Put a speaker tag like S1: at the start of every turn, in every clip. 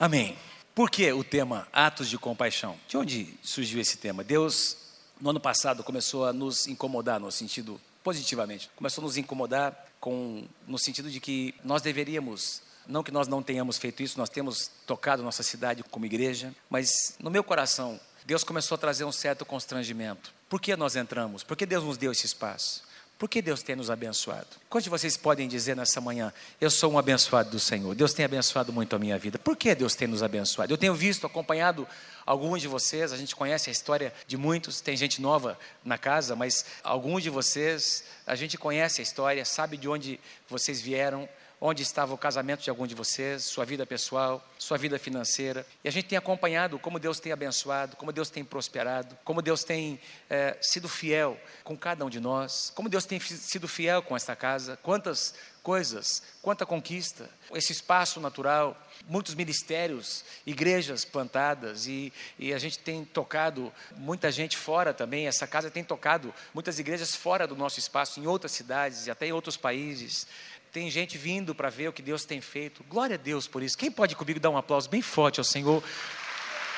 S1: Amém. Por que o tema Atos de Compaixão? De onde surgiu esse tema? Deus, no ano passado, começou a nos incomodar no sentido positivamente. Começou a nos incomodar com, no sentido de que nós deveríamos, não que nós não tenhamos feito isso, nós temos tocado nossa cidade como igreja, mas no meu coração, Deus começou a trazer um certo constrangimento. Por que nós entramos? Por que Deus nos deu esse espaço? Por que Deus tem nos abençoado? Quantos de vocês podem dizer nessa manhã, eu sou um abençoado do Senhor? Deus tem abençoado muito a minha vida. Por que Deus tem nos abençoado? Eu tenho visto, acompanhado alguns de vocês, a gente conhece a história de muitos, tem gente nova na casa, mas alguns de vocês, a gente conhece a história, sabe de onde vocês vieram, onde estava o casamento de algum de vocês, sua vida pessoal, sua vida financeira. E a gente tem acompanhado como Deus tem abençoado, como Deus tem prosperado, como Deus tem é, sido fiel com cada um de nós, como Deus tem sido fiel com esta casa, quantas coisas, quanta conquista, esse espaço natural, muitos ministérios, igrejas plantadas e, e, a gente tem tocado muita gente fora também. Essa casa tem tocado muitas igrejas fora do nosso espaço, em outras cidades e até em outros países. Tem gente vindo para ver o que Deus tem feito. Glória a Deus por isso. Quem pode comigo dar um aplauso bem forte ao Senhor?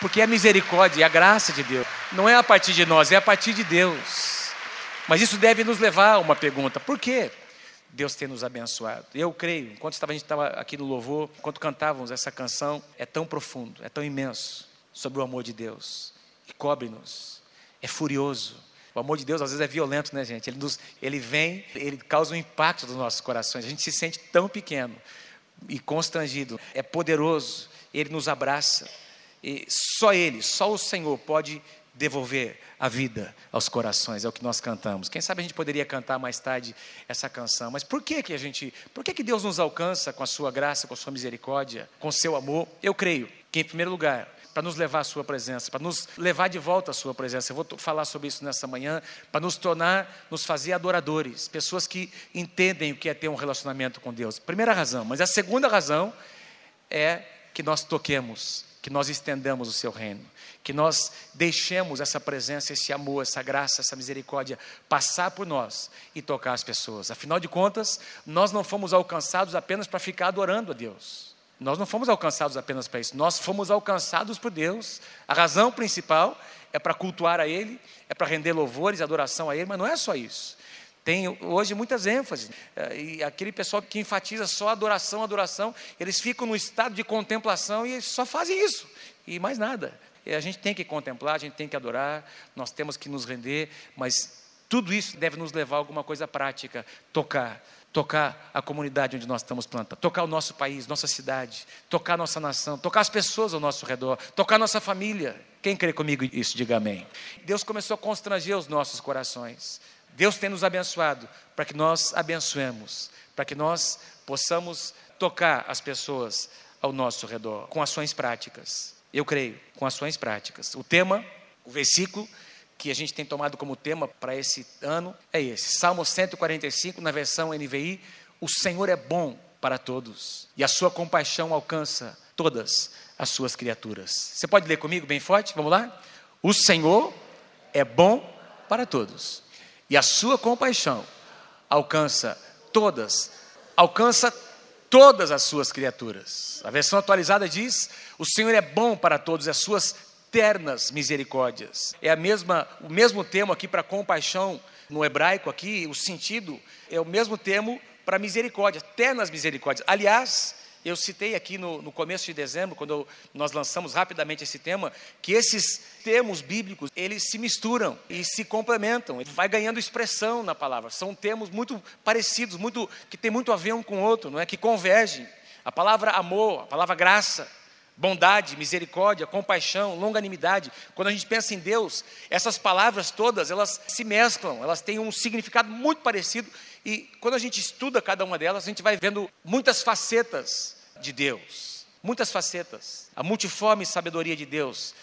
S1: Porque é a misericórdia e a graça de Deus. Não é a partir de nós, é a partir de Deus. Mas isso deve nos levar a uma pergunta: por quê? Deus tem nos abençoado. Eu creio, enquanto a gente estava aqui no louvor, enquanto cantávamos essa canção, é tão profundo, é tão imenso sobre o amor de Deus. E cobre-nos, é furioso, o amor de Deus às vezes é violento, né, gente? Ele, nos, ele vem, ele causa um impacto nos nossos corações. A gente se sente tão pequeno e constrangido. É poderoso, ele nos abraça. E só ele, só o Senhor pode devolver a vida aos corações, é o que nós cantamos. Quem sabe a gente poderia cantar mais tarde essa canção, mas por que que a gente, por que que Deus nos alcança com a sua graça, com a sua misericórdia, com o seu amor? Eu creio que em primeiro lugar, para nos levar à Sua presença, para nos levar de volta à Sua presença. Eu vou falar sobre isso nessa manhã, para nos tornar, nos fazer adoradores, pessoas que entendem o que é ter um relacionamento com Deus. Primeira razão, mas a segunda razão é que nós toquemos, que nós estendamos o Seu reino, que nós deixemos essa presença, esse amor, essa graça, essa misericórdia passar por nós e tocar as pessoas. Afinal de contas, nós não fomos alcançados apenas para ficar adorando a Deus. Nós não fomos alcançados apenas para isso, nós fomos alcançados por Deus. A razão principal é para cultuar a Ele, é para render louvores adoração a Ele, mas não é só isso. Tem hoje muitas ênfases, é, e aquele pessoal que enfatiza só adoração, adoração, eles ficam no estado de contemplação e só fazem isso, e mais nada. E a gente tem que contemplar, a gente tem que adorar, nós temos que nos render, mas tudo isso deve nos levar a alguma coisa prática, tocar, tocar a comunidade onde nós estamos plantando, tocar o nosso país, nossa cidade, tocar a nossa nação, tocar as pessoas ao nosso redor, tocar a nossa família. Quem crê comigo isso, diga amém. Deus começou a constranger os nossos corações. Deus tem nos abençoado para que nós abençoemos, para que nós possamos tocar as pessoas ao nosso redor com ações práticas. Eu creio, com ações práticas. O tema, o versículo que a gente tem tomado como tema para esse ano é esse. Salmo 145, na versão NVI: O Senhor é bom para todos e a sua compaixão alcança todas as suas criaturas. Você pode ler comigo bem forte? Vamos lá? O Senhor é bom para todos e a sua compaixão alcança todas, alcança todas as suas criaturas. A versão atualizada diz: O Senhor é bom para todos e as suas ternas misericórdias. É a mesma, o mesmo termo aqui para compaixão no hebraico aqui, o sentido é o mesmo termo para misericórdia, ternas misericórdias. Aliás, eu citei aqui no, no começo de dezembro, quando nós lançamos rapidamente esse tema, que esses termos bíblicos, eles se misturam e se complementam, vai ganhando expressão na palavra. São termos muito parecidos, muito que tem muito a ver um com o outro, não é? Que convergem. A palavra amor, a palavra graça, bondade, misericórdia, compaixão, longanimidade. Quando a gente pensa em Deus, essas palavras todas, elas se mesclam, elas têm um significado muito parecido e quando a gente estuda cada uma delas, a gente vai vendo muitas facetas de Deus, muitas facetas, a multiforme sabedoria de Deus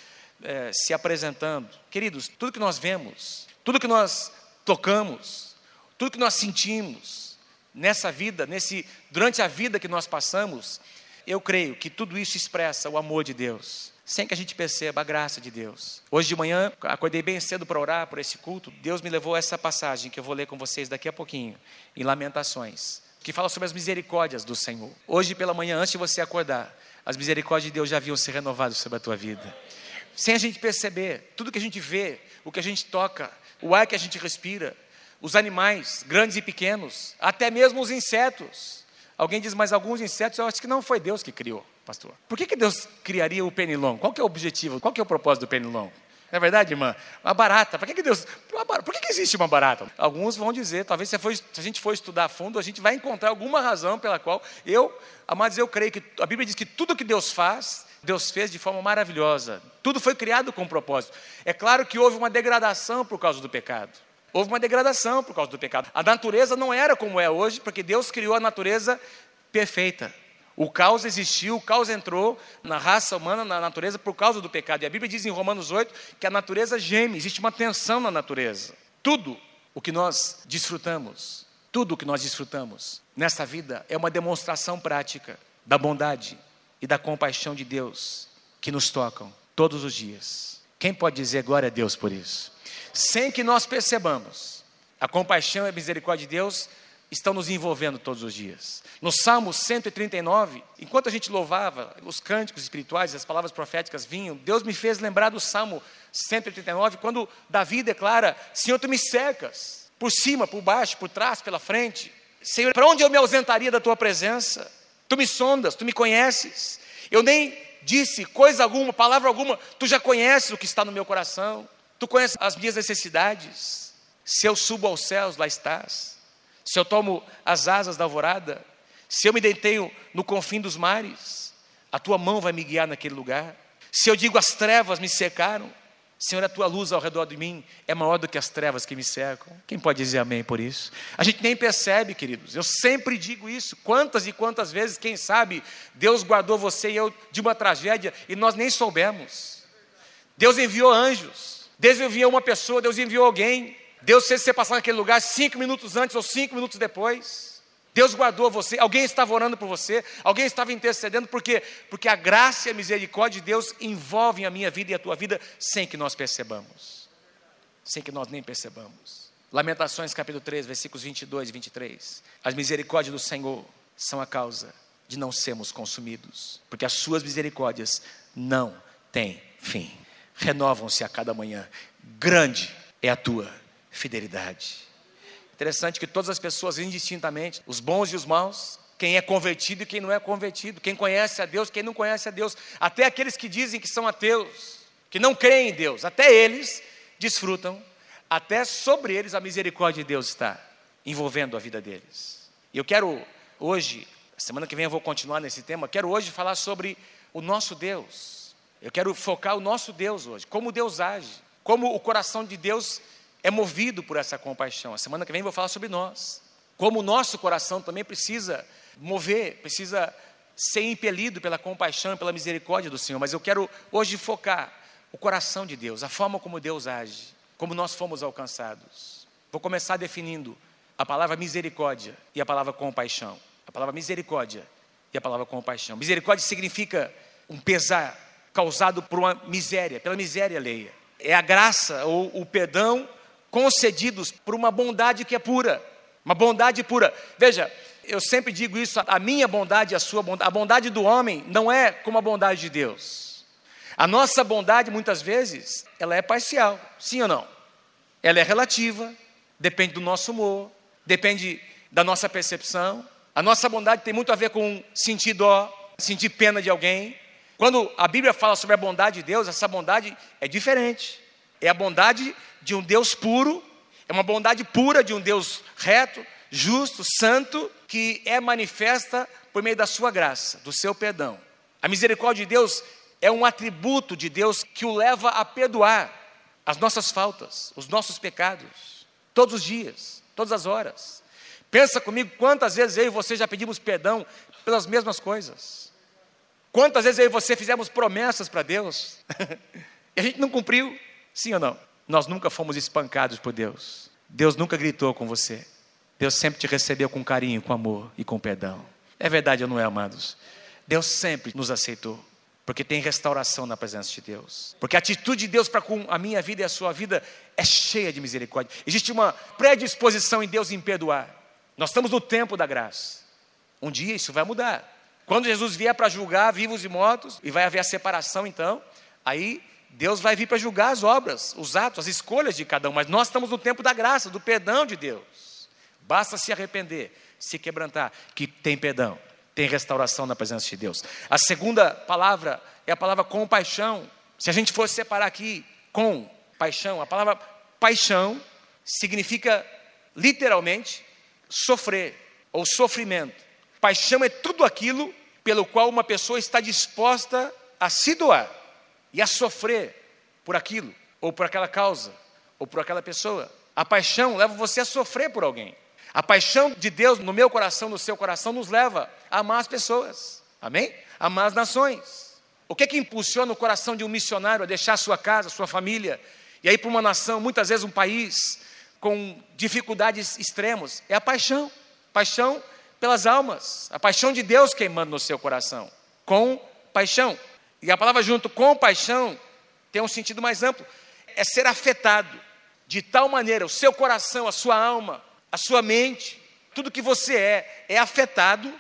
S1: é, se apresentando. Queridos, tudo que nós vemos, tudo que nós tocamos, tudo que nós sentimos nessa vida, nesse durante a vida que nós passamos, eu creio que tudo isso expressa o amor de Deus, sem que a gente perceba a graça de Deus. Hoje de manhã, acordei bem cedo para orar por esse culto. Deus me levou a essa passagem que eu vou ler com vocês daqui a pouquinho, em Lamentações, que fala sobre as misericórdias do Senhor. Hoje pela manhã, antes de você acordar, as misericórdias de Deus já haviam se renovado sobre a tua vida. Sem a gente perceber, tudo que a gente vê, o que a gente toca, o ar que a gente respira, os animais, grandes e pequenos, até mesmo os insetos. Alguém diz, mas alguns insetos eu acho que não foi Deus que criou, pastor. Por que, que Deus criaria o pernilongo? Qual é o objetivo? Qual é o propósito do pernilongo? Não é verdade, irmã? Uma barata. Por que, que Deus. Por que, que existe uma barata? Alguns vão dizer, talvez se, a gente for estudar a fundo, a gente vai encontrar alguma razão pela qual eu, amados, eu creio que a Bíblia diz que tudo que Deus faz, Deus fez de forma maravilhosa. Tudo foi criado com propósito. É claro que houve uma degradação por causa do pecado. Houve uma degradação por causa do pecado. A natureza não era como é hoje, porque Deus criou a natureza perfeita. O caos existiu, o caos entrou na raça humana, na natureza, por causa do pecado. E a Bíblia diz em Romanos 8 que a natureza geme, existe uma tensão na natureza. Tudo o que nós desfrutamos, tudo o que nós desfrutamos nessa vida é uma demonstração prática da bondade e da compaixão de Deus que nos tocam todos os dias. Quem pode dizer glória a Deus por isso? Sem que nós percebamos, a compaixão e a misericórdia de Deus estão nos envolvendo todos os dias. No Salmo 139, enquanto a gente louvava, os cânticos espirituais, as palavras proféticas vinham, Deus me fez lembrar do Salmo 139, quando Davi declara: Senhor, tu me cercas, por cima, por baixo, por trás, pela frente. Senhor, para onde eu me ausentaria da tua presença? Tu me sondas, tu me conheces. Eu nem disse coisa alguma, palavra alguma, tu já conheces o que está no meu coração, tu conheces as minhas necessidades. Se eu subo aos céus, lá estás se eu tomo as asas da alvorada, se eu me deitenho no confim dos mares, a tua mão vai me guiar naquele lugar. Se eu digo as trevas me secaram, Senhor, a tua luz ao redor de mim é maior do que as trevas que me cercam. Quem pode dizer amém por isso? A gente nem percebe, queridos. Eu sempre digo isso. Quantas e quantas vezes, quem sabe, Deus guardou você e eu de uma tragédia e nós nem soubemos. Deus enviou anjos. Deus enviou uma pessoa, Deus enviou alguém. Deus fez você passar naquele lugar cinco minutos antes ou cinco minutos depois. Deus guardou você, alguém estava orando por você, alguém estava intercedendo, por quê? Porque a graça e a misericórdia de Deus envolvem a minha vida e a tua vida sem que nós percebamos, sem que nós nem percebamos. Lamentações capítulo 3, versículos 22 e 23. As misericórdias do Senhor são a causa de não sermos consumidos, porque as suas misericórdias não têm fim, renovam-se a cada manhã. Grande é a tua fidelidade. Interessante que todas as pessoas, indistintamente, os bons e os maus, quem é convertido e quem não é convertido, quem conhece a Deus, quem não conhece a Deus, até aqueles que dizem que são ateus, que não creem em Deus, até eles desfrutam, até sobre eles a misericórdia de Deus está envolvendo a vida deles. E eu quero hoje, semana que vem eu vou continuar nesse tema, quero hoje falar sobre o nosso Deus. Eu quero focar o nosso Deus hoje, como Deus age, como o coração de Deus é movido por essa compaixão. A semana que vem vou falar sobre nós. Como o nosso coração também precisa mover, precisa ser impelido pela compaixão e pela misericórdia do Senhor. Mas eu quero hoje focar o coração de Deus, a forma como Deus age, como nós fomos alcançados. Vou começar definindo a palavra misericórdia e a palavra compaixão. A palavra misericórdia e a palavra compaixão. Misericórdia significa um pesar causado por uma miséria, pela miséria alheia. É a graça ou o perdão concedidos por uma bondade que é pura, uma bondade pura. Veja, eu sempre digo isso, a minha bondade a sua bondade, a bondade do homem não é como a bondade de Deus. A nossa bondade, muitas vezes, ela é parcial, sim ou não? Ela é relativa, depende do nosso humor, depende da nossa percepção. A nossa bondade tem muito a ver com sentir dó, sentir pena de alguém. Quando a Bíblia fala sobre a bondade de Deus, essa bondade é diferente. É a bondade de um Deus puro, é uma bondade pura de um Deus reto, justo, santo, que é manifesta por meio da sua graça, do seu perdão. A misericórdia de Deus é um atributo de Deus que o leva a perdoar as nossas faltas, os nossos pecados, todos os dias, todas as horas. Pensa comigo quantas vezes eu e você já pedimos perdão pelas mesmas coisas. Quantas vezes eu e você fizemos promessas para Deus e a gente não cumpriu. Sim ou não? Nós nunca fomos espancados por Deus. Deus nunca gritou com você. Deus sempre te recebeu com carinho, com amor e com perdão. É verdade ou não é, amados? Deus sempre nos aceitou, porque tem restauração na presença de Deus. Porque a atitude de Deus para com a minha vida e a sua vida é cheia de misericórdia. Existe uma predisposição em Deus em perdoar. Nós estamos no tempo da graça. Um dia isso vai mudar. Quando Jesus vier para julgar vivos e mortos, e vai haver a separação então, aí Deus vai vir para julgar as obras, os atos, as escolhas de cada um. Mas nós estamos no tempo da graça, do perdão de Deus. Basta se arrepender, se quebrantar, que tem perdão, tem restauração na presença de Deus. A segunda palavra é a palavra compaixão. Se a gente fosse separar aqui com paixão, a palavra paixão significa literalmente sofrer ou sofrimento. Paixão é tudo aquilo pelo qual uma pessoa está disposta a se doar e a sofrer por aquilo, ou por aquela causa, ou por aquela pessoa. A paixão leva você a sofrer por alguém. A paixão de Deus no meu coração, no seu coração, nos leva a amar as pessoas. Amém? Amar as nações. O que é que impulsiona o coração de um missionário a deixar sua casa, sua família, e aí para uma nação, muitas vezes um país com dificuldades extremas? É a paixão. Paixão pelas almas. A paixão de Deus queimando no seu coração. Com paixão. E a palavra junto com paixão tem um sentido mais amplo. É ser afetado de tal maneira, o seu coração, a sua alma, a sua mente, tudo que você é, é afetado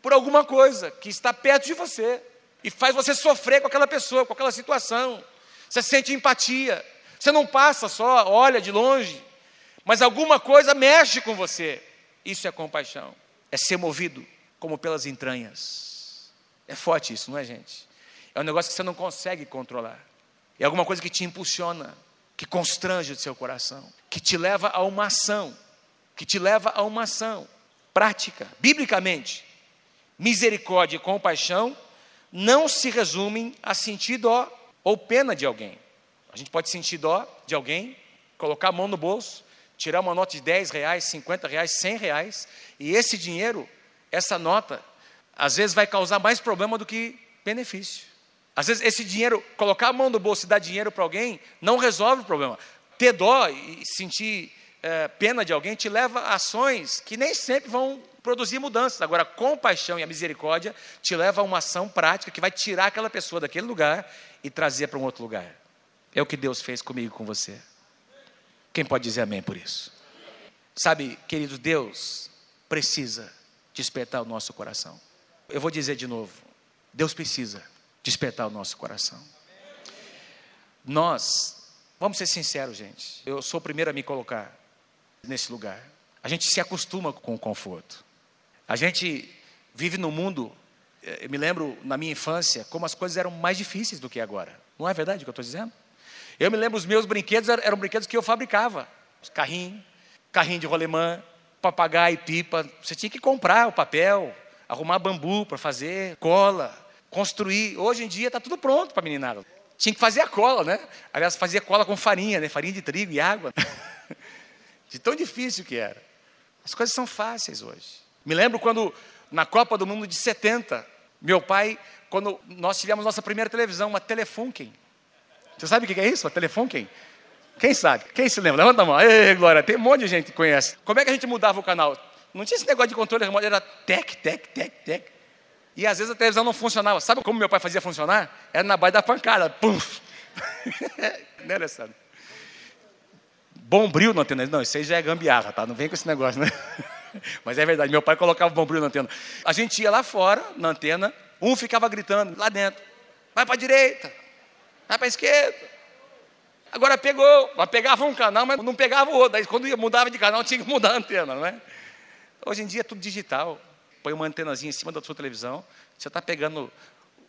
S1: por alguma coisa que está perto de você e faz você sofrer com aquela pessoa, com aquela situação. Você sente empatia. Você não passa só, olha de longe, mas alguma coisa mexe com você. Isso é compaixão. É ser movido como pelas entranhas. É forte isso, não é, gente? É um negócio que você não consegue controlar. É alguma coisa que te impulsiona, que constrange o seu coração, que te leva a uma ação, que te leva a uma ação prática, biblicamente. Misericórdia e compaixão não se resumem a sentir dó ou pena de alguém. A gente pode sentir dó de alguém, colocar a mão no bolso, tirar uma nota de 10 reais, 50 reais, 100 reais, e esse dinheiro, essa nota, às vezes vai causar mais problema do que benefício. Às vezes esse dinheiro, colocar a mão no bolso e dar dinheiro para alguém, não resolve o problema. Ter dó e sentir é, pena de alguém te leva a ações que nem sempre vão produzir mudanças. Agora, a compaixão e a misericórdia te leva a uma ação prática que vai tirar aquela pessoa daquele lugar e trazer para um outro lugar. É o que Deus fez comigo e com você. Quem pode dizer amém por isso? Sabe, querido, Deus precisa despertar o nosso coração. Eu vou dizer de novo: Deus precisa despertar o nosso coração. Nós, vamos ser sinceros, gente, eu sou o primeiro a me colocar nesse lugar. A gente se acostuma com o conforto. A gente vive no mundo, eh, eu me lembro na minha infância, como as coisas eram mais difíceis do que agora. Não é verdade o que eu estou dizendo? Eu me lembro, os meus brinquedos eram, brinquedos que eu fabricava. Carrinho, carrinho de rolemã, papagaio, pipa. Você tinha que comprar o papel, arrumar bambu para fazer, cola, construir. Hoje em dia está tudo pronto para meninada. Tinha que fazer a cola, né? Aliás, fazia cola com farinha, né? Farinha de trigo e água. de tão difícil que era. As coisas são fáceis hoje. Me lembro quando, na Copa do Mundo de 70, meu pai, quando nós tivemos nossa primeira televisão, uma Telefunken. Você sabe o que é isso? Uma Telefunken? Quem sabe? Quem se lembra? Levanta a mão. Ei, Glória, tem um monte de gente que conhece. Como é que a gente mudava o canal? Não tinha esse negócio de controle remoto, era tec, tec, tec, tec. E às vezes a televisão não funcionava. Sabe como meu pai fazia funcionar? Era na base da pancada. Pum! né, Alessandro? Bombril na antena. Não, isso aí já é gambiarra, tá? Não vem com esse negócio, né? Mas é verdade, meu pai colocava bombril na antena. A gente ia lá fora, na antena, um ficava gritando lá dentro. Vai para a direita, vai para a esquerda. Agora pegou, mas pegava um canal, mas não pegava o outro. Daí quando mudava de canal, tinha que mudar a antena, não é? Hoje em dia é tudo digital põe uma antenazinha em cima da sua televisão, você está pegando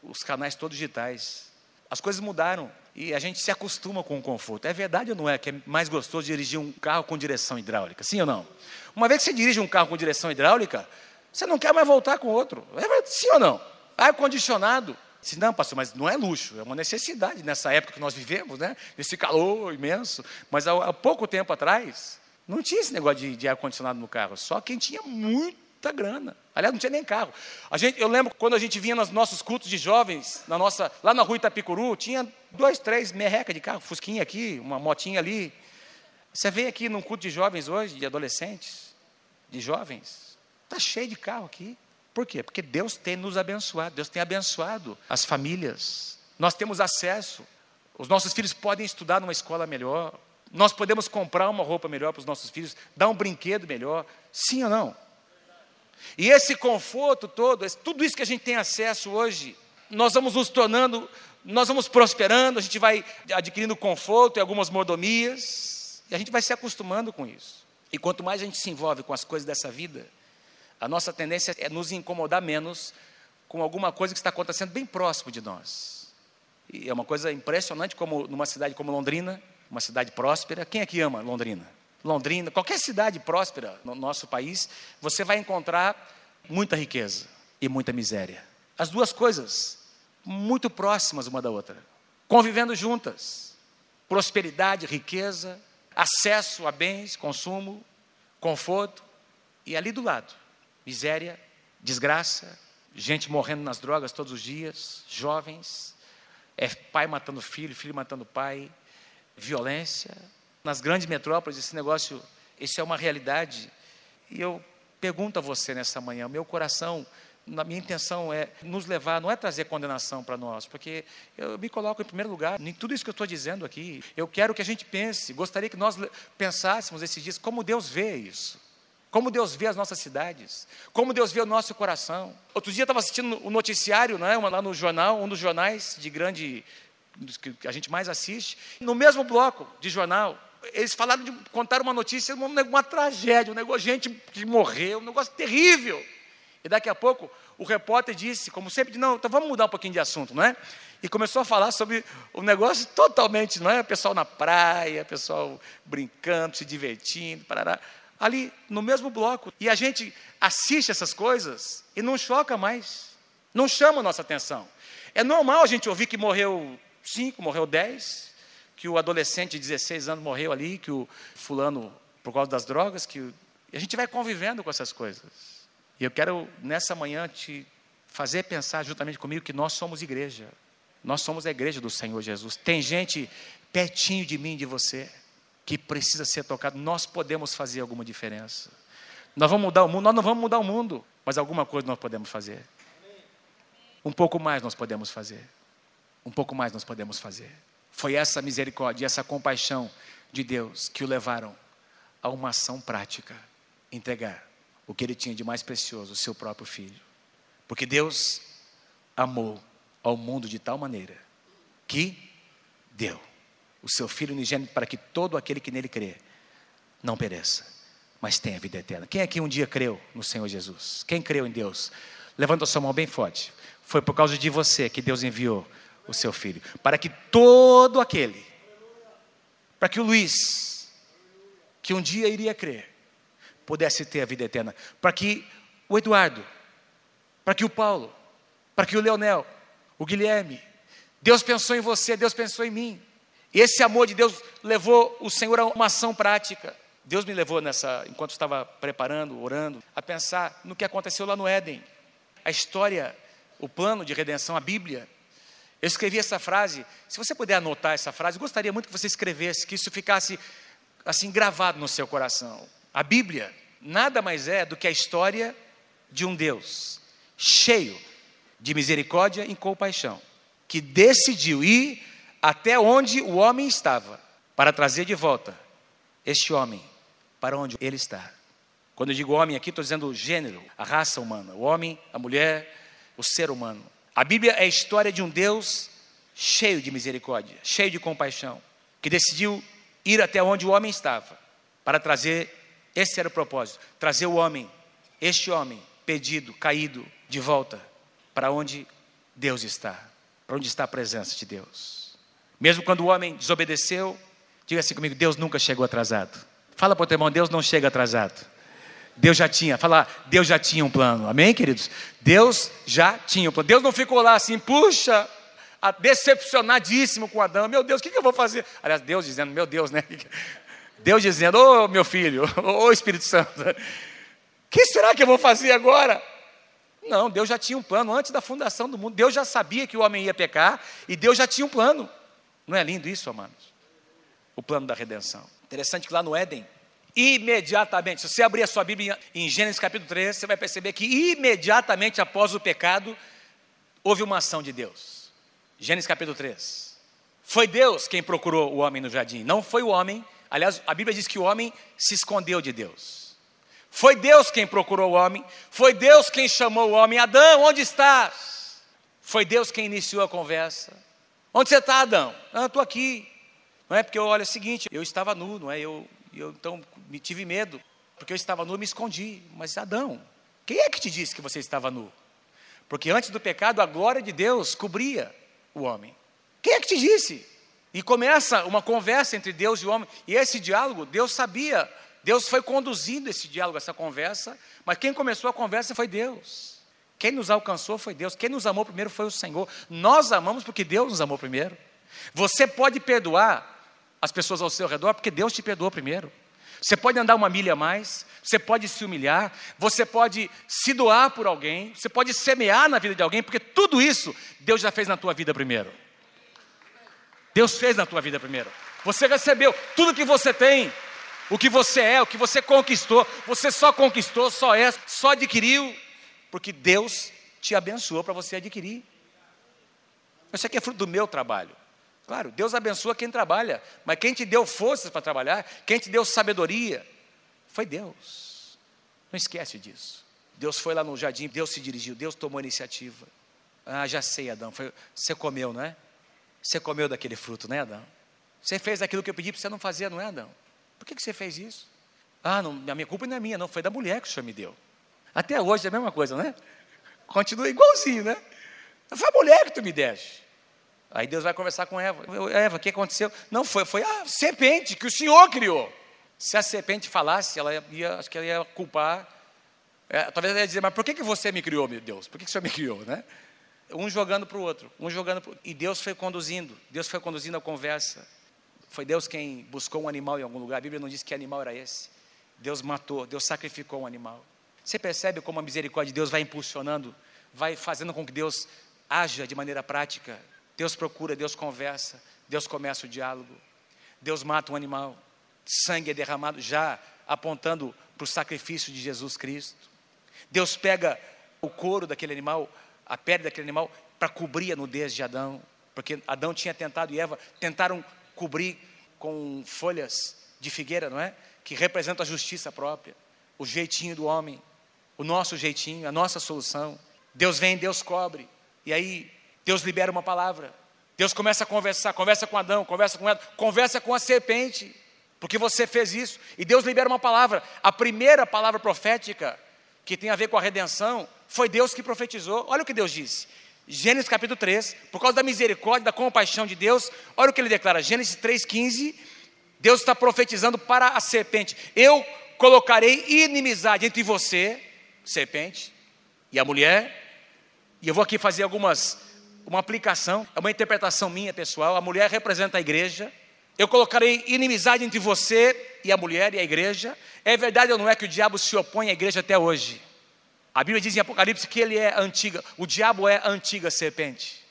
S1: os canais todos digitais. As coisas mudaram e a gente se acostuma com o conforto. É verdade ou não é que é mais gostoso dirigir um carro com direção hidráulica? Sim ou não? Uma vez que você dirige um carro com direção hidráulica, você não quer mais voltar com outro. É sim ou não? Ar-condicionado. Se não, pastor, mas não é luxo, é uma necessidade nessa época que nós vivemos, né? Nesse calor imenso. Mas há, há pouco tempo atrás, não tinha esse negócio de, de ar-condicionado no carro. Só quem tinha muita grana. Aliás, não tinha nem carro. A gente, eu lembro quando a gente vinha nos nossos cultos de jovens, na nossa, lá na rua Itapicuru, tinha dois, três merreca de carro, fusquinha aqui, uma motinha ali. Você vem aqui num culto de jovens hoje, de adolescentes, de jovens, está cheio de carro aqui. Por quê? Porque Deus tem nos abençoado, Deus tem abençoado as famílias. Nós temos acesso. Os nossos filhos podem estudar numa escola melhor. Nós podemos comprar uma roupa melhor para os nossos filhos, dar um brinquedo melhor. Sim ou não? E esse conforto todo, tudo isso que a gente tem acesso hoje, nós vamos nos tornando, nós vamos prosperando, a gente vai adquirindo conforto e algumas mordomias, e a gente vai se acostumando com isso. E quanto mais a gente se envolve com as coisas dessa vida, a nossa tendência é nos incomodar menos com alguma coisa que está acontecendo bem próximo de nós. E é uma coisa impressionante como numa cidade como Londrina, uma cidade próspera, quem é que ama Londrina? Londrina, qualquer cidade próspera no nosso país, você vai encontrar muita riqueza e muita miséria. As duas coisas muito próximas uma da outra, convivendo juntas. Prosperidade, riqueza, acesso a bens, consumo, conforto, e ali do lado, miséria, desgraça, gente morrendo nas drogas todos os dias, jovens, é pai matando filho, filho matando pai, violência. Nas grandes metrópoles, esse negócio, isso é uma realidade. E eu pergunto a você nessa manhã, meu coração, a minha intenção é nos levar, não é trazer condenação para nós, porque eu me coloco em primeiro lugar em tudo isso que eu estou dizendo aqui. Eu quero que a gente pense, gostaria que nós pensássemos esses dias como Deus vê isso. Como Deus vê as nossas cidades, como Deus vê o nosso coração. Outro dia eu estava assistindo o noticiário, não é? lá no jornal, um dos jornais de grande, que a gente mais assiste. No mesmo bloco de jornal, eles falaram de contar uma notícia, uma, uma tragédia, um negócio, gente que morreu, um negócio terrível. E daqui a pouco o repórter disse, como sempre, não, então vamos mudar um pouquinho de assunto, não é? E começou a falar sobre o negócio totalmente, não é? O pessoal na praia, pessoal brincando, se divertindo, parará ali no mesmo bloco. E a gente assiste essas coisas e não choca mais, não chama a nossa atenção. É normal a gente ouvir que morreu cinco, morreu dez, que o adolescente de 16 anos morreu ali, que o fulano, por causa das drogas, que a gente vai convivendo com essas coisas. E eu quero, nessa manhã, te fazer pensar juntamente comigo que nós somos igreja. Nós somos a igreja do Senhor Jesus. Tem gente pertinho de mim, de você que precisa ser tocado. Nós podemos fazer alguma diferença. Nós vamos mudar o mundo, nós não vamos mudar o mundo, mas alguma coisa nós podemos fazer. Um pouco mais nós podemos fazer. Um pouco mais nós podemos fazer. Foi essa misericórdia, essa compaixão de Deus que o levaram a uma ação prática, entregar o que ele tinha de mais precioso, o seu próprio filho. Porque Deus amou ao mundo de tal maneira que deu o seu Filho unigênito para que todo aquele que nele crê não pereça, mas tenha vida eterna. Quem aqui um dia creu no Senhor Jesus? Quem creu em Deus? Levanta a sua mão bem forte. Foi por causa de você que Deus enviou o seu Filho, para que todo aquele, para que o Luiz, que um dia iria crer, pudesse ter a vida eterna, para que o Eduardo, para que o Paulo, para que o Leonel, o Guilherme, Deus pensou em você, Deus pensou em mim. E esse amor de Deus levou o Senhor a uma ação prática. Deus me levou nessa, enquanto estava preparando, orando, a pensar no que aconteceu lá no Éden. A história, o plano de redenção, a Bíblia. Eu escrevi essa frase. Se você puder anotar essa frase, gostaria muito que você escrevesse, que isso ficasse assim gravado no seu coração. A Bíblia nada mais é do que a história de um Deus cheio de misericórdia e compaixão, que decidiu ir até onde o homem estava, para trazer de volta este homem para onde ele está. Quando eu digo homem aqui, estou dizendo o gênero, a raça humana, o homem, a mulher, o ser humano. A Bíblia é a história de um Deus cheio de misericórdia, cheio de compaixão, que decidiu ir até onde o homem estava, para trazer, esse era o propósito, trazer o homem, este homem, pedido, caído, de volta para onde Deus está, para onde está a presença de Deus. Mesmo quando o homem desobedeceu, diga assim comigo: Deus nunca chegou atrasado. Fala para o teu irmão: Deus não chega atrasado. Deus já tinha, fala, Deus já tinha um plano, amém, queridos? Deus já tinha um plano. Deus não ficou lá assim, puxa, decepcionadíssimo com Adão, meu Deus, o que, eu vou fazer? Aliás, Deus dizendo, meu Deus, né? Deus dizendo, ô oh, meu filho, ô oh, Espírito Santo, o que será que eu vou fazer agora? Não, Deus já tinha um plano antes da fundação do mundo. Deus já sabia que o homem ia pecar e Deus já tinha um plano. Não é lindo isso, amados? O plano da redenção. Interessante que lá no Éden, imediatamente, se você abrir a sua Bíblia em Gênesis capítulo 3, você vai perceber que imediatamente após o pecado, houve uma ação de Deus. Gênesis capítulo 3. Foi Deus quem procurou o homem no jardim, não foi o homem. Aliás, a Bíblia diz que o homem se escondeu de Deus. Foi Deus quem procurou o homem, foi Deus quem chamou o homem. Adão, onde estás? Foi Deus quem iniciou a conversa. Onde você está, Adão? Ah, estou aqui. Não é porque eu olho o seguinte, eu estava nu, não é? Eu, eu então me tive medo, porque eu estava nu e me escondi. Mas Adão, quem é que te disse que você estava nu? Porque antes do pecado, a glória de Deus cobria o homem. Quem é que te disse? E começa uma conversa entre Deus e o homem. E esse diálogo, Deus sabia. Deus foi conduzindo esse diálogo, essa conversa. Mas quem começou a conversa foi Deus. Quem nos alcançou foi Deus. Quem nos amou primeiro foi o Senhor. Nós amamos porque Deus nos amou primeiro. Você pode perdoar as pessoas ao seu redor porque Deus te perdoou primeiro. Você pode andar uma milha a mais, você pode se humilhar, você pode se doar por alguém, você pode semear na vida de alguém, porque tudo isso Deus já fez na tua vida primeiro. Deus fez na tua vida primeiro. Você recebeu tudo que você tem, o que você é, o que você conquistou, você só conquistou, só é, só adquiriu, porque Deus te abençoou para você adquirir. Isso aqui é fruto do meu trabalho. Claro, Deus abençoa quem trabalha, mas quem te deu forças para trabalhar, quem te deu sabedoria, foi Deus. Não esquece disso. Deus foi lá no jardim, Deus se dirigiu, Deus tomou iniciativa. Ah, já sei, Adão, foi, você comeu, não é? Você comeu daquele fruto, não é, Adão? Você fez aquilo que eu pedi para você não fazer, não é, Adão? Por que, que você fez isso? Ah, não, a minha culpa não é minha, não, foi da mulher que o Senhor me deu. Até hoje é a mesma coisa, né? Continua igualzinho, né? Foi a mulher que tu me deste. Aí Deus vai conversar com Eva. Eva, o que aconteceu? Não foi, foi a serpente que o Senhor criou. Se a serpente falasse, ela ia, acho que ela ia culpar. É, talvez ela ia dizer, mas por que, que você me criou, meu Deus? Por que, que o Senhor me criou, né? Um jogando para o outro, um jogando pro... E Deus foi conduzindo, Deus foi conduzindo a conversa. Foi Deus quem buscou um animal em algum lugar. A Bíblia não diz que animal era esse. Deus matou, Deus sacrificou um animal. Você percebe como a misericórdia de Deus vai impulsionando, vai fazendo com que Deus haja de maneira prática. Deus procura, Deus conversa, Deus começa o diálogo. Deus mata um animal, sangue é derramado, já apontando para o sacrifício de Jesus Cristo. Deus pega o couro daquele animal, a pele daquele animal, para cobrir a nudez de Adão, porque Adão tinha tentado e Eva tentaram cobrir com folhas de figueira, não é? Que representam a justiça própria, o jeitinho do homem, o nosso jeitinho, a nossa solução. Deus vem, Deus cobre, e aí Deus libera uma palavra. Deus começa a conversar, conversa com Adão, conversa com Eva, conversa com a serpente, porque você fez isso, e Deus libera uma palavra. A primeira palavra profética que tem a ver com a redenção foi Deus que profetizou. Olha o que Deus disse. Gênesis capítulo 3, por causa da misericórdia, da compaixão de Deus, olha o que ele declara, Gênesis 3,15, Deus está profetizando para a serpente: Eu colocarei inimizade entre você, serpente, e a mulher, e eu vou aqui fazer algumas, uma aplicação, é uma interpretação minha pessoal. A mulher representa a igreja, eu colocarei inimizade entre você e a mulher e a igreja. É verdade ou não é que o diabo se opõe à igreja até hoje? A Bíblia diz em Apocalipse que ele é antiga, o diabo é a antiga serpente.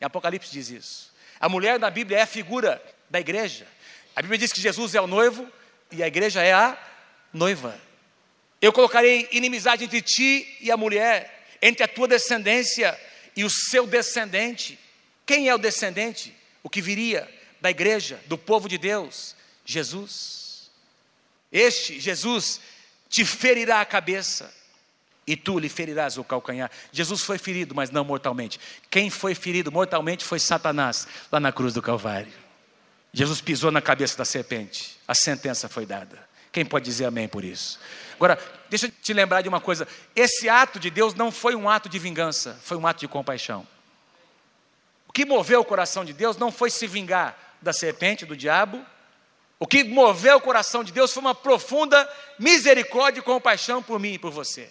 S1: Em Apocalipse diz isso. A mulher na Bíblia é a figura da igreja. A Bíblia diz que Jesus é o noivo e a igreja é a noiva. Eu colocarei inimizade entre ti e a mulher, entre a tua descendência e o seu descendente. Quem é o descendente? O que viria da igreja, do povo de Deus? Jesus. Este, Jesus, te ferirá a cabeça e tu lhe ferirás o calcanhar. Jesus foi ferido, mas não mortalmente. Quem foi ferido mortalmente foi Satanás, lá na cruz do Calvário. Jesus pisou na cabeça da serpente, a sentença foi dada. Quem pode dizer amém por isso? Agora, deixa eu te lembrar de uma coisa: esse ato de Deus não foi um ato de vingança, foi um ato de compaixão. O que moveu o coração de Deus não foi se vingar da serpente, do diabo. O que moveu o coração de Deus foi uma profunda misericórdia e compaixão por mim e por você.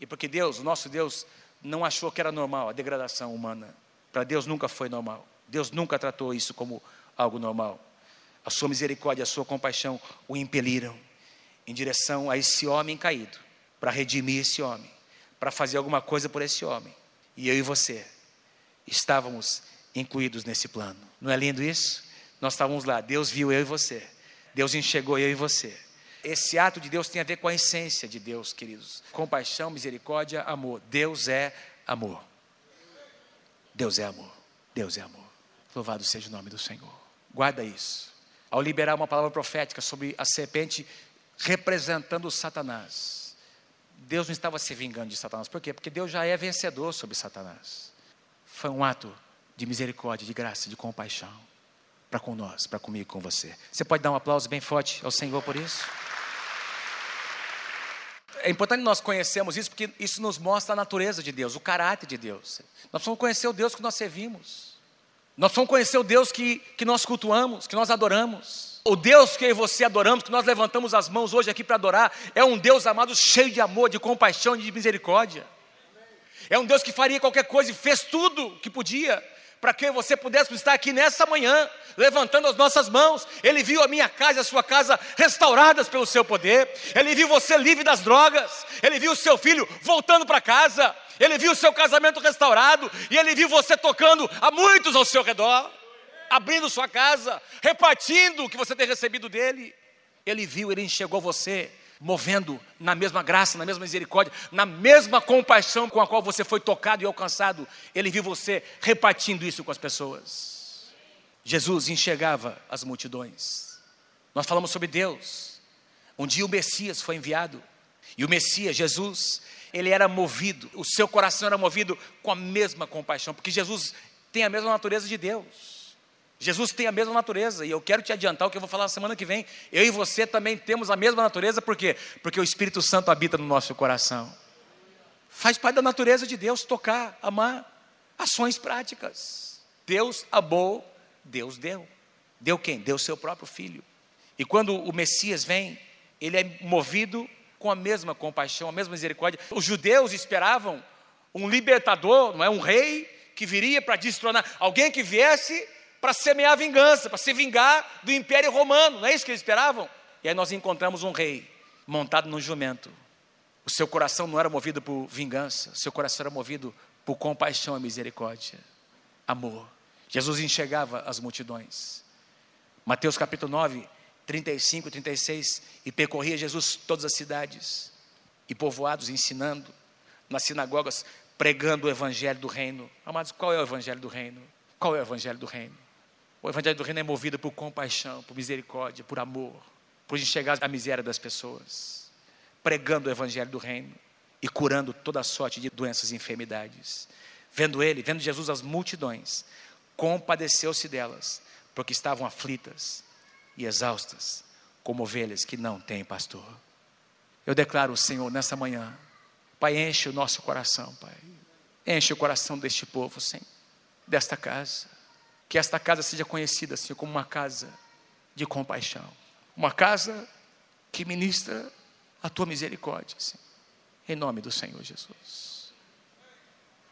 S1: E porque Deus, o nosso Deus, não achou que era normal a degradação humana. Para Deus nunca foi normal. Deus nunca tratou isso como algo normal. A sua misericórdia, a sua compaixão o impeliram em direção a esse homem caído, para redimir esse homem, para fazer alguma coisa por esse homem. E eu e você estávamos incluídos nesse plano. Não é lindo isso? Nós estávamos lá, Deus viu eu e você. Deus enxergou eu e você. Esse ato de Deus tem a ver com a essência de Deus, queridos. Compaixão, misericórdia, amor. Deus é amor. Deus é amor. Deus é amor. Louvado seja o nome do Senhor. Guarda isso. Ao liberar uma palavra profética sobre a serpente representando Satanás, Deus não estava se vingando de Satanás. Por quê? Porque Deus já é vencedor sobre Satanás. Foi um ato de misericórdia, de graça, de compaixão para com nós, para comigo com você. Você pode dar um aplauso bem forte ao Senhor por isso? É importante nós conhecermos isso, porque isso nos mostra a natureza de Deus, o caráter de Deus. Nós precisamos conhecer o Deus que nós servimos. Nós precisamos conhecer o Deus que, que nós cultuamos, que nós adoramos. O Deus que eu e você adoramos, que nós levantamos as mãos hoje aqui para adorar, é um Deus amado, cheio de amor, de compaixão e de misericórdia. É um Deus que faria qualquer coisa e fez tudo que podia para que você pudesse estar aqui nessa manhã, levantando as nossas mãos. Ele viu a minha casa e a sua casa restauradas pelo seu poder. Ele viu você livre das drogas. Ele viu o seu filho voltando para casa. Ele viu o seu casamento restaurado. E ele viu você tocando a muitos ao seu redor, abrindo sua casa, repartindo o que você tem recebido dele. Ele viu, ele enxergou você movendo na mesma graça, na mesma misericórdia, na mesma compaixão com a qual você foi tocado e alcançado, ele viu você repartindo isso com as pessoas. Jesus enxergava as multidões. Nós falamos sobre Deus. Um dia o Messias foi enviado, e o Messias, Jesus, ele era movido, o seu coração era movido com a mesma compaixão, porque Jesus tem a mesma natureza de Deus. Jesus tem a mesma natureza, e eu quero te adiantar o que eu vou falar na semana que vem. Eu e você também temos a mesma natureza, por quê? Porque o Espírito Santo habita no nosso coração. Faz parte da natureza de Deus tocar, amar, ações práticas. Deus amou, Deus deu. Deu quem? Deu seu próprio filho. E quando o Messias vem, ele é movido com a mesma compaixão, a mesma misericórdia. Os judeus esperavam um libertador, não é? Um rei que viria para destronar, alguém que viesse para semear vingança, para se vingar do Império Romano, não é isso que eles esperavam? E aí nós encontramos um rei montado num jumento. O seu coração não era movido por vingança, seu coração era movido por compaixão e misericórdia, amor. Jesus enxergava as multidões. Mateus capítulo 9, 35 e 36, e percorria Jesus todas as cidades e povoados, ensinando, nas sinagogas, pregando o evangelho do reino. Amados, qual é o evangelho do reino? Qual é o evangelho do reino? O evangelho do reino é movido por compaixão, por misericórdia, por amor, por enxergar a miséria das pessoas, pregando o evangelho do reino e curando toda sorte de doenças e enfermidades. Vendo ele, vendo Jesus as multidões, compadeceu-se delas, porque estavam aflitas e exaustas, como ovelhas que não têm pastor. Eu declaro, Senhor, nessa manhã, Pai, enche o nosso coração, Pai. Enche o coração deste povo, Senhor, desta casa que esta casa seja conhecida, assim como uma casa de compaixão. Uma casa que ministra a tua misericórdia, Senhor. Em nome do Senhor Jesus.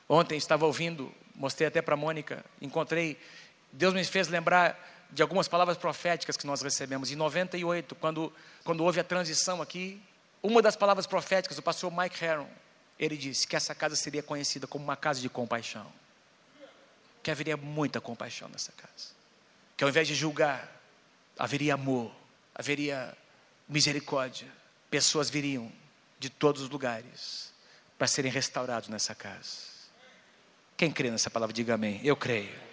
S1: Ontem estava ouvindo, mostrei até para a Mônica, encontrei, Deus me fez lembrar de algumas palavras proféticas que nós recebemos. Em 98, quando, quando houve a transição aqui, uma das palavras proféticas do pastor Mike Herron, ele disse que essa casa seria conhecida como uma casa de compaixão que haveria muita compaixão nessa casa. Que ao invés de julgar, haveria amor, haveria misericórdia. Pessoas viriam de todos os lugares para serem restaurados nessa casa. Quem crê nessa palavra, diga amém. Eu creio.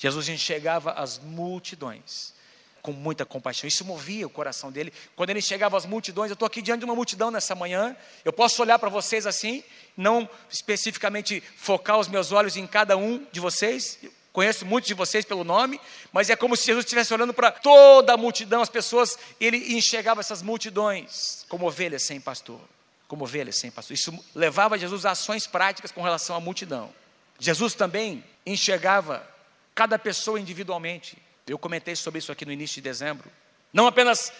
S1: Jesus enxergava as multidões com muita compaixão. Isso movia o coração dele. Quando ele chegava às multidões, eu estou aqui diante de uma multidão nessa manhã. Eu posso olhar para vocês assim, não especificamente focar os meus olhos em cada um de vocês. Conheço muitos de vocês pelo nome, mas é como se Jesus estivesse olhando para toda a multidão, as pessoas, ele enxergava essas multidões como ovelhas sem pastor, como ovelhas sem pastor. Isso levava Jesus a ações práticas com relação à multidão. Jesus também enxergava cada pessoa individualmente. Eu comentei sobre isso aqui no início de dezembro. Não apenas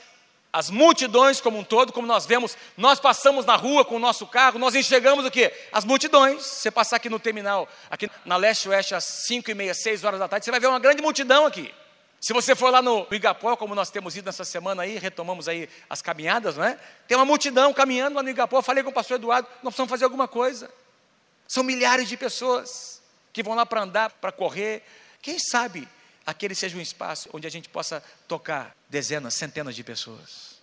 S1: as multidões como um todo, como nós vemos, nós passamos na rua com o nosso carro, nós enxergamos o quê? As multidões. Você passar aqui no terminal, aqui na leste-oeste, às 5 e meia, 6 horas da tarde, você vai ver uma grande multidão aqui. Se você for lá no Igapó, como nós temos ido nessa semana aí, retomamos aí as caminhadas, não é? Tem uma multidão caminhando lá no Igapó. falei com o pastor Eduardo, nós precisamos fazer alguma coisa. São milhares de pessoas que vão lá para andar, para correr. Quem sabe aquele seja um espaço onde a gente possa tocar dezenas, centenas de pessoas.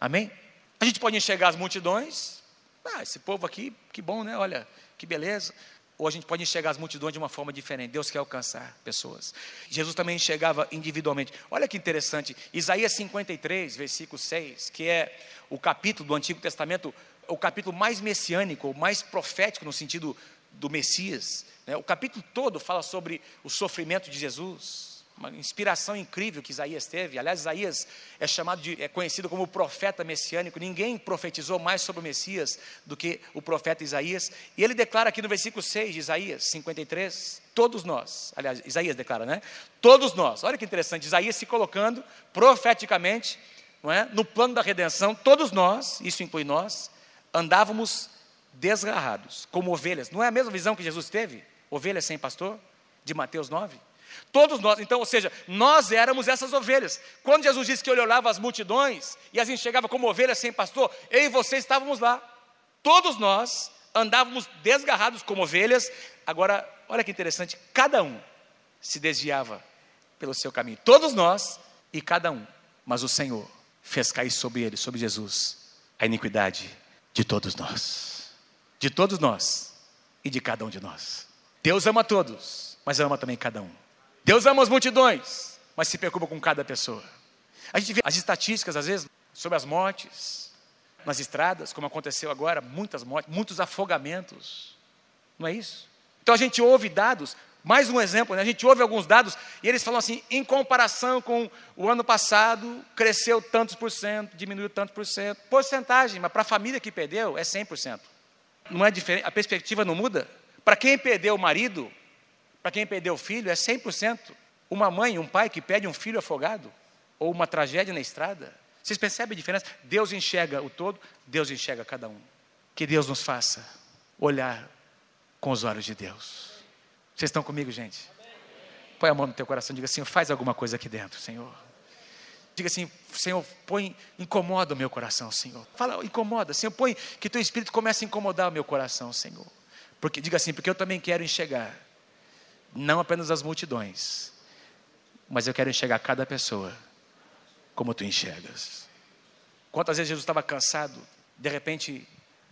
S1: Amém? A gente pode enxergar as multidões, ah, esse povo aqui, que bom, né? Olha, que beleza. Ou a gente pode enxergar as multidões de uma forma diferente. Deus quer alcançar pessoas. Jesus também enxergava individualmente. Olha que interessante. Isaías 53, versículo 6, que é o capítulo do Antigo Testamento o capítulo mais messiânico, mais profético no sentido do Messias. Né? O capítulo todo fala sobre o sofrimento de Jesus, uma inspiração incrível que Isaías teve. Aliás, Isaías é chamado de, é conhecido como profeta messiânico. Ninguém profetizou mais sobre o Messias do que o profeta Isaías. E ele declara aqui no versículo 6 de Isaías 53, todos nós, aliás, Isaías declara, né? Todos nós. Olha que interessante, Isaías se colocando profeticamente, não é? No plano da redenção, todos nós, isso inclui nós, andávamos desgarrados, como ovelhas. Não é a mesma visão que Jesus teve? Ovelhas sem pastor, de Mateus 9? Todos nós, então, ou seja, nós éramos essas ovelhas. Quando Jesus disse que ele olhava as multidões e as enxergava como ovelhas sem pastor, eu e você estávamos lá. Todos nós andávamos desgarrados como ovelhas. Agora, olha que interessante, cada um se desviava pelo seu caminho. Todos nós e cada um. Mas o Senhor fez cair sobre ele, sobre Jesus, a iniquidade de todos nós. De todos nós e de cada um de nós. Deus ama todos, mas ama também cada um. Deus ama as multidões, mas se preocupa com cada pessoa. A gente vê as estatísticas, às vezes, sobre as mortes nas estradas, como aconteceu agora, muitas mortes, muitos afogamentos. Não é isso? Então a gente ouve dados, mais um exemplo, né? a gente ouve alguns dados e eles falam assim: em comparação com o ano passado, cresceu tantos por cento, diminuiu tantos por cento. Porcentagem, mas para a família que perdeu é 100%. Não é diferente, a perspectiva não muda. Para quem perdeu o marido, para quem perdeu o filho, é 100%. Uma mãe, um pai que perde um filho afogado, ou uma tragédia na estrada. Vocês percebem a diferença? Deus enxerga o todo, Deus enxerga cada um. Que Deus nos faça olhar com os olhos de Deus. Vocês estão comigo, gente? Põe a mão no teu coração, diga assim: faz alguma coisa aqui dentro, Senhor. Diga assim, Senhor, põe, incomoda o meu coração, Senhor. Fala, incomoda, Senhor, põe que teu espírito comece a incomodar o meu coração, Senhor. Porque diga assim, porque eu também quero enxergar não apenas as multidões, mas eu quero enxergar cada pessoa como tu enxergas. Quantas vezes Jesus estava cansado, de repente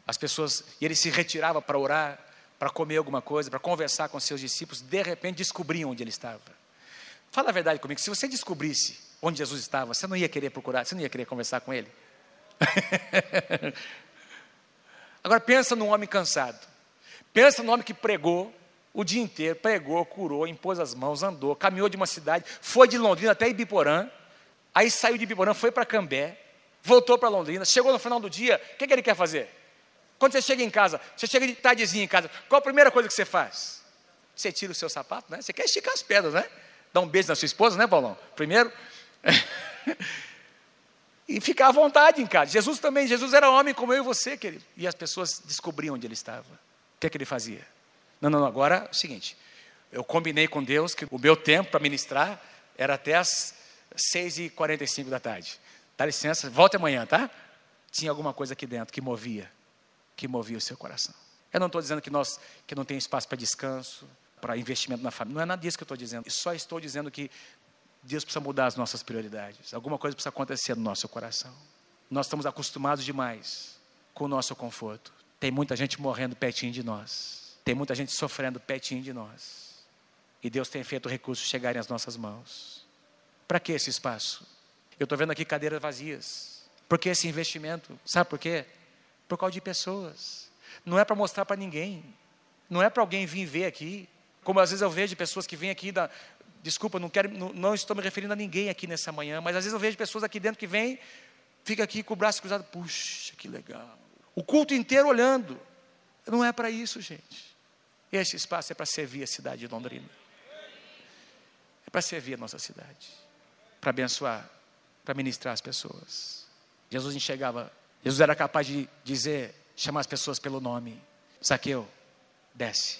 S1: as pessoas, e ele se retirava para orar, para comer alguma coisa, para conversar com seus discípulos, de repente descobriam onde ele estava. Fala a verdade comigo, se você descobrisse onde Jesus estava, você não ia querer procurar, você não ia querer conversar com ele. Agora pensa num homem cansado. Pensa num homem que pregou, o dia inteiro, pregou, curou, impôs as mãos, andou, caminhou de uma cidade, foi de Londrina até Ibiporã, aí saiu de Ibiporã, foi para Cambé, voltou para Londrina, chegou no final do dia, o que, que ele quer fazer? Quando você chega em casa, você chega de tardezinha em casa, qual a primeira coisa que você faz? Você tira o seu sapato, né? Você quer esticar as pedras, né? Dá um beijo na sua esposa, né, Paulão? Primeiro. e ficar à vontade em casa. Jesus também, Jesus era homem como eu e você, querido. E as pessoas descobriam onde ele estava. Que, é que ele fazia? Não, não, agora é o seguinte. Eu combinei com Deus que o meu tempo para ministrar era até as 6h45 da tarde. Dá licença, volte amanhã, tá? Tinha alguma coisa aqui dentro que movia, que movia o seu coração. Eu não estou dizendo que nós que não tem espaço para descanso, para investimento na família. Não é nada disso que eu estou dizendo. Eu só estou dizendo que Deus precisa mudar as nossas prioridades. Alguma coisa precisa acontecer no nosso coração. Nós estamos acostumados demais com o nosso conforto. Tem muita gente morrendo pertinho de nós. Tem muita gente sofrendo pertinho de nós. E Deus tem feito recursos chegarem às nossas mãos. Para que esse espaço? Eu estou vendo aqui cadeiras vazias. Por que esse investimento? Sabe por quê? Por causa de pessoas. Não é para mostrar para ninguém. Não é para alguém vir ver aqui. Como às vezes eu vejo pessoas que vêm aqui da. Desculpa, não, quero, não, não estou me referindo a ninguém aqui nessa manhã, mas às vezes eu vejo pessoas aqui dentro que vêm, fica aqui com o braço cruzado. Puxa, que legal. O culto inteiro olhando. Não é para isso, gente. Este espaço é para servir a cidade de Londrina. É para servir a nossa cidade. Para abençoar, para ministrar as pessoas. Jesus enxergava, Jesus era capaz de dizer, chamar as pessoas pelo nome. Zaqueu, desce.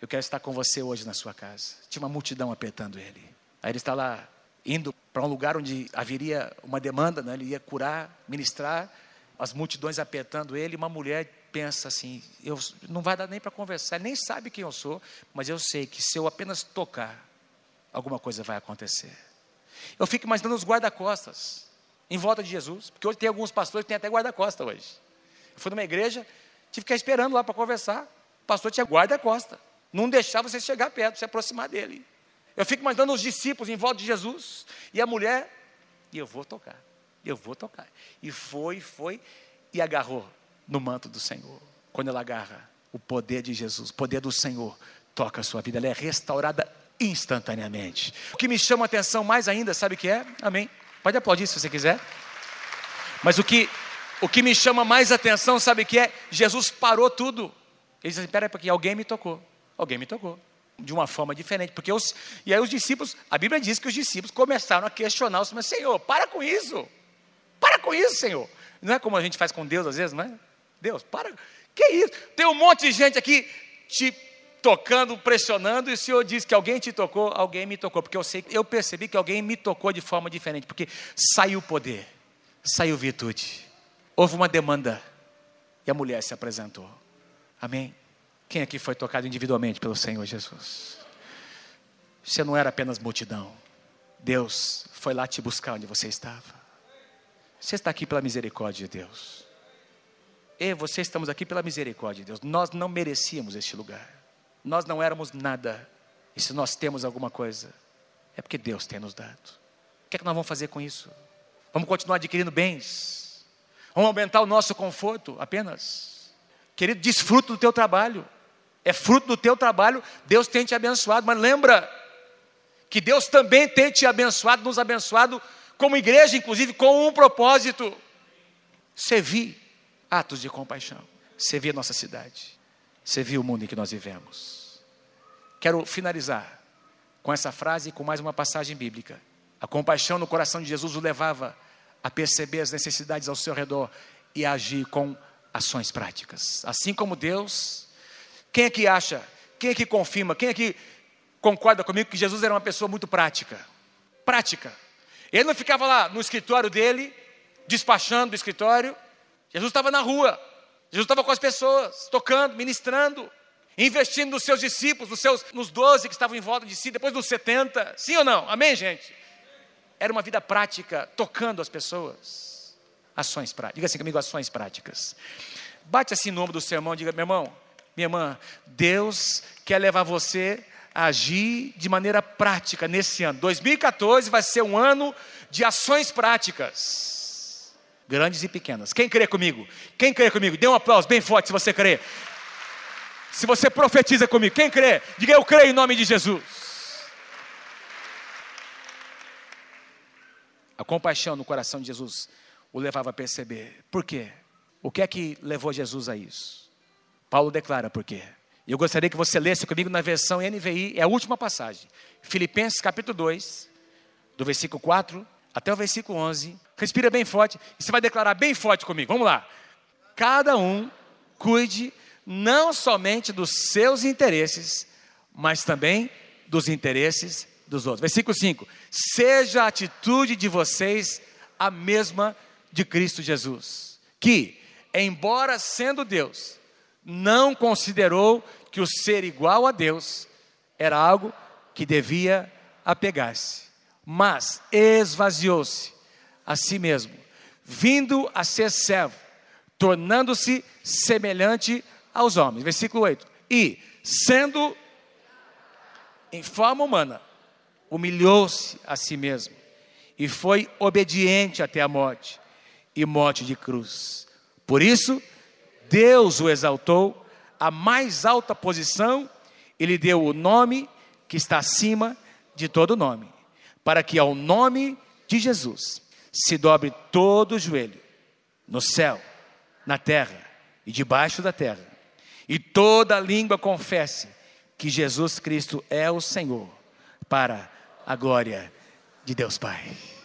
S1: Eu quero estar com você hoje na sua casa. Tinha uma multidão apertando ele. Aí ele está lá, indo para um lugar onde haveria uma demanda, né? ele ia curar, ministrar, as multidões apertando ele, uma mulher pensa assim: eu, não vai dar nem para conversar, nem sabe quem eu sou, mas eu sei que se eu apenas tocar, alguma coisa vai acontecer. Eu fico imaginando os guarda-costas em volta de Jesus, porque hoje tem alguns pastores que têm até guarda-costa hoje. Eu fui numa igreja, tive que ficar esperando lá para conversar. O pastor tinha guarda-costa, não deixava você chegar perto, se aproximar dele. Eu fico imaginando os discípulos em volta de Jesus e a mulher, e eu vou tocar, eu vou tocar. E foi, foi, e agarrou no manto do Senhor. Quando ela agarra o poder de Jesus, o poder do Senhor, toca a sua vida, ela é restaurada instantaneamente. O que me chama a atenção mais ainda, sabe o que é? Amém. Pode aplaudir se você quiser. Mas o que, o que me chama mais atenção, sabe o que é? Jesus parou tudo. Ele disse assim: peraí, porque alguém me tocou. Alguém me tocou. De uma forma diferente. Porque os, e aí os discípulos, a Bíblia diz que os discípulos começaram a questionar Senhor: Senhor, para com isso. Para com isso, Senhor. Não é como a gente faz com Deus às vezes, não é? Deus, para. Que isso? Tem um monte de gente aqui te tocando, pressionando, e o Senhor diz que alguém te tocou, alguém me tocou, porque eu sei, eu percebi que alguém me tocou de forma diferente, porque saiu poder, saiu virtude, houve uma demanda, e a mulher se apresentou. Amém? Quem aqui foi tocado individualmente pelo Senhor Jesus? Você não era apenas multidão, Deus foi lá te buscar onde você estava. Você está aqui pela misericórdia de Deus. Eu e você estamos aqui pela misericórdia de Deus. Nós não merecíamos este lugar. Nós não éramos nada. E se nós temos alguma coisa, é porque Deus tem nos dado. O que é que nós vamos fazer com isso? Vamos continuar adquirindo bens? Vamos aumentar o nosso conforto apenas? Querido, desfruta do teu trabalho. É fruto do teu trabalho, Deus tem te abençoado. Mas lembra que Deus também tem te abençoado, nos abençoado como igreja, inclusive, com um propósito: servir atos de compaixão, servir a nossa cidade, servir o mundo em que nós vivemos. Quero finalizar com essa frase e com mais uma passagem bíblica. A compaixão no coração de Jesus o levava a perceber as necessidades ao seu redor e a agir com ações práticas. Assim como Deus, quem é que acha, quem é que confirma, quem é que concorda comigo que Jesus era uma pessoa muito prática? Prática. Ele não ficava lá no escritório dele, despachando do escritório. Jesus estava na rua. Jesus estava com as pessoas, tocando, ministrando, investindo nos seus discípulos, nos, seus, nos 12 que estavam em volta de si, depois dos 70. Sim ou não? Amém, gente? Era uma vida prática, tocando as pessoas. Ações práticas. Diga assim comigo, ações práticas. Bate assim no ombro do seu irmão, diga, meu irmão, minha irmã, Deus quer levar você agir de maneira prática nesse ano. 2014 vai ser um ano de ações práticas, grandes e pequenas. Quem crê comigo? Quem crê comigo? Dê um aplauso bem forte se você crê. Se você profetiza comigo, quem crê? Diga eu creio em nome de Jesus. A compaixão no coração de Jesus o levava a perceber. Por quê? O que é que levou Jesus a isso? Paulo declara por quê. Eu gostaria que você lesse comigo na versão NVI, é a última passagem. Filipenses capítulo 2, do versículo 4 até o versículo 11. Respira bem forte e você vai declarar bem forte comigo. Vamos lá. Cada um cuide não somente dos seus interesses, mas também dos interesses dos outros. Versículo 5: Seja a atitude de vocês a mesma de Cristo Jesus, que, embora sendo Deus, não considerou que o ser igual a Deus era algo que devia apegar-se, mas esvaziou-se a si mesmo, vindo a ser servo, tornando-se semelhante aos homens. Versículo 8. E, sendo em forma humana, humilhou-se a si mesmo e foi obediente até a morte e morte de cruz. Por isso, Deus o exaltou a mais alta posição, ele deu o nome que está acima de todo nome, para que ao nome de Jesus se dobre todo o joelho, no céu, na terra e debaixo da terra, e toda língua confesse que Jesus Cristo é o Senhor, para a glória de Deus Pai.